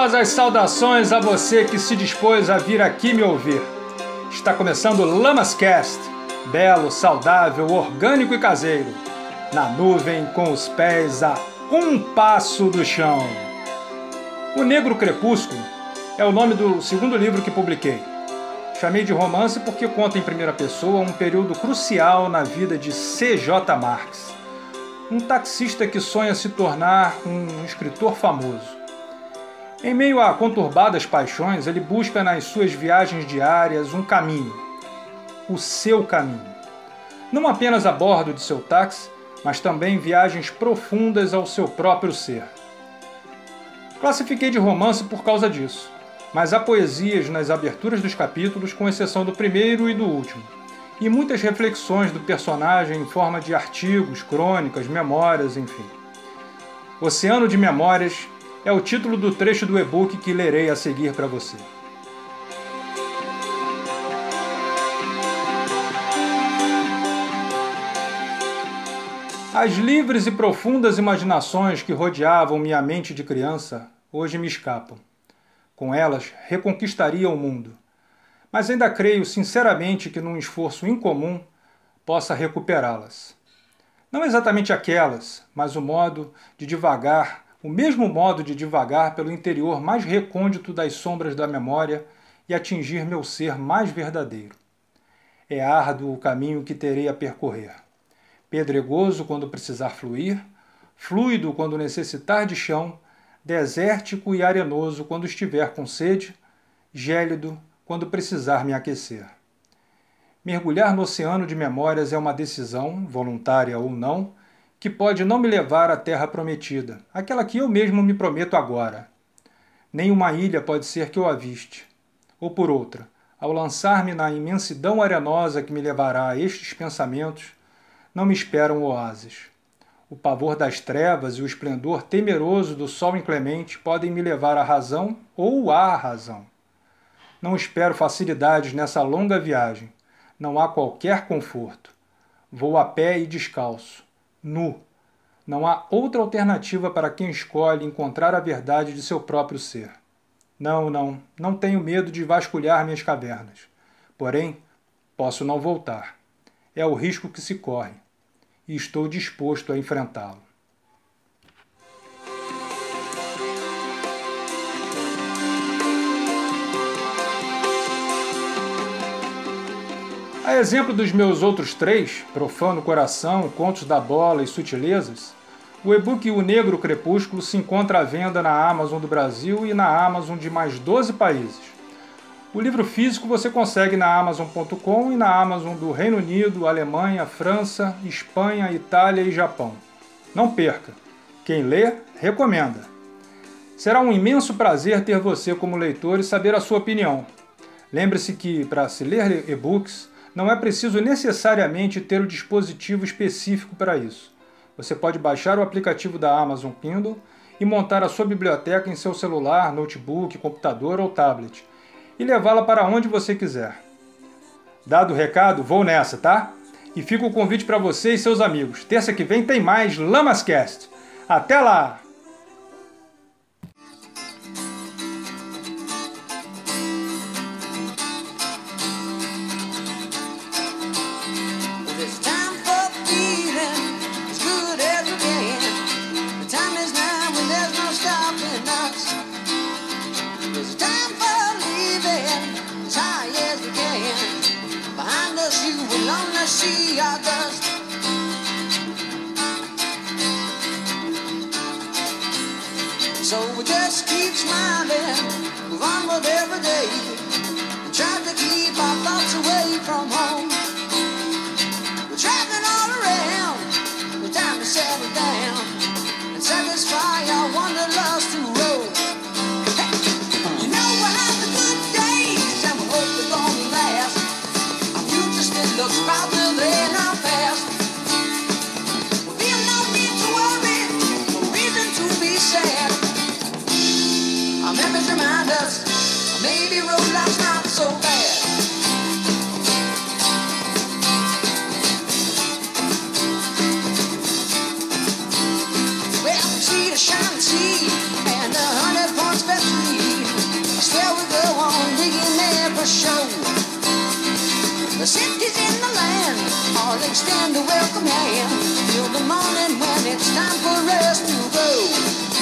Calorosas saudações a você que se dispôs a vir aqui me ouvir. Está começando o Lamascast, belo, saudável, orgânico e caseiro, na nuvem com os pés a um passo do chão. O Negro Crepúsculo é o nome do segundo livro que publiquei. Chamei de romance porque conta em primeira pessoa um período crucial na vida de C.J. Marx, um taxista que sonha se tornar um escritor famoso. Em meio a conturbadas paixões, ele busca nas suas viagens diárias um caminho, o seu caminho. Não apenas a bordo de seu táxi, mas também viagens profundas ao seu próprio ser. Classifiquei de romance por causa disso, mas há poesias nas aberturas dos capítulos, com exceção do primeiro e do último, e muitas reflexões do personagem em forma de artigos, crônicas, memórias, enfim. Oceano de Memórias é o título do trecho do e-book que lerei a seguir para você. As livres e profundas imaginações que rodeavam minha mente de criança hoje me escapam. Com elas, reconquistaria o mundo. Mas ainda creio sinceramente que num esforço incomum possa recuperá-las. Não exatamente aquelas, mas o modo de devagar o mesmo modo de divagar pelo interior mais recôndito das sombras da memória e atingir meu ser mais verdadeiro. É árduo o caminho que terei a percorrer. Pedregoso quando precisar fluir, fluido quando necessitar de chão, desértico e arenoso quando estiver com sede, gélido quando precisar me aquecer. Mergulhar no oceano de memórias é uma decisão, voluntária ou não, que pode não me levar à terra prometida, aquela que eu mesmo me prometo agora. Nem uma ilha pode ser que eu aviste. Ou por outra, ao lançar-me na imensidão arenosa que me levará a estes pensamentos, não me esperam oásis. O pavor das trevas e o esplendor temeroso do sol inclemente podem me levar à razão ou à razão. Não espero facilidades nessa longa viagem. Não há qualquer conforto. Vou a pé e descalço nu. Não há outra alternativa para quem escolhe encontrar a verdade de seu próprio ser. Não, não, não tenho medo de vasculhar minhas cavernas. Porém, posso não voltar. É o risco que se corre. E estou disposto a enfrentá-lo. Exemplo dos meus outros três, Profano Coração, Contos da Bola e Sutilezas, o e-book O Negro Crepúsculo se encontra à venda na Amazon do Brasil e na Amazon de mais 12 países. O livro físico você consegue na Amazon.com e na Amazon do Reino Unido, Alemanha, França, Espanha, Itália e Japão. Não perca! Quem lê, recomenda. Será um imenso prazer ter você como leitor e saber a sua opinião. Lembre-se que, para se ler e-books, não é preciso necessariamente ter o dispositivo específico para isso. Você pode baixar o aplicativo da Amazon Kindle e montar a sua biblioteca em seu celular, notebook, computador ou tablet e levá-la para onde você quiser. Dado o recado, vou nessa, tá? E fica o convite para você e seus amigos. Terça que vem tem mais Lamascast. Até lá! So we just keep smiling, move on with every day, and try to keep our thoughts away from home. always remind us maybe road life's not so bad. Well, see the shining sea and hundred points. Still we go on digging there for. The in the land, all extend a welcome hand till the morning when it's time for us to go.